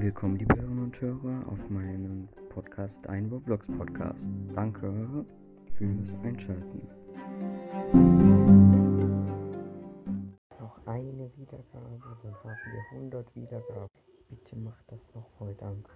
Willkommen, liebe Hörerinnen und Hörer, auf meinem Podcast, ein Roblox Podcast. Danke fürs Einschalten. Noch eine Wiedergabe, dann haben wir 100 Wiedergaben. Bitte macht das noch voll, danke.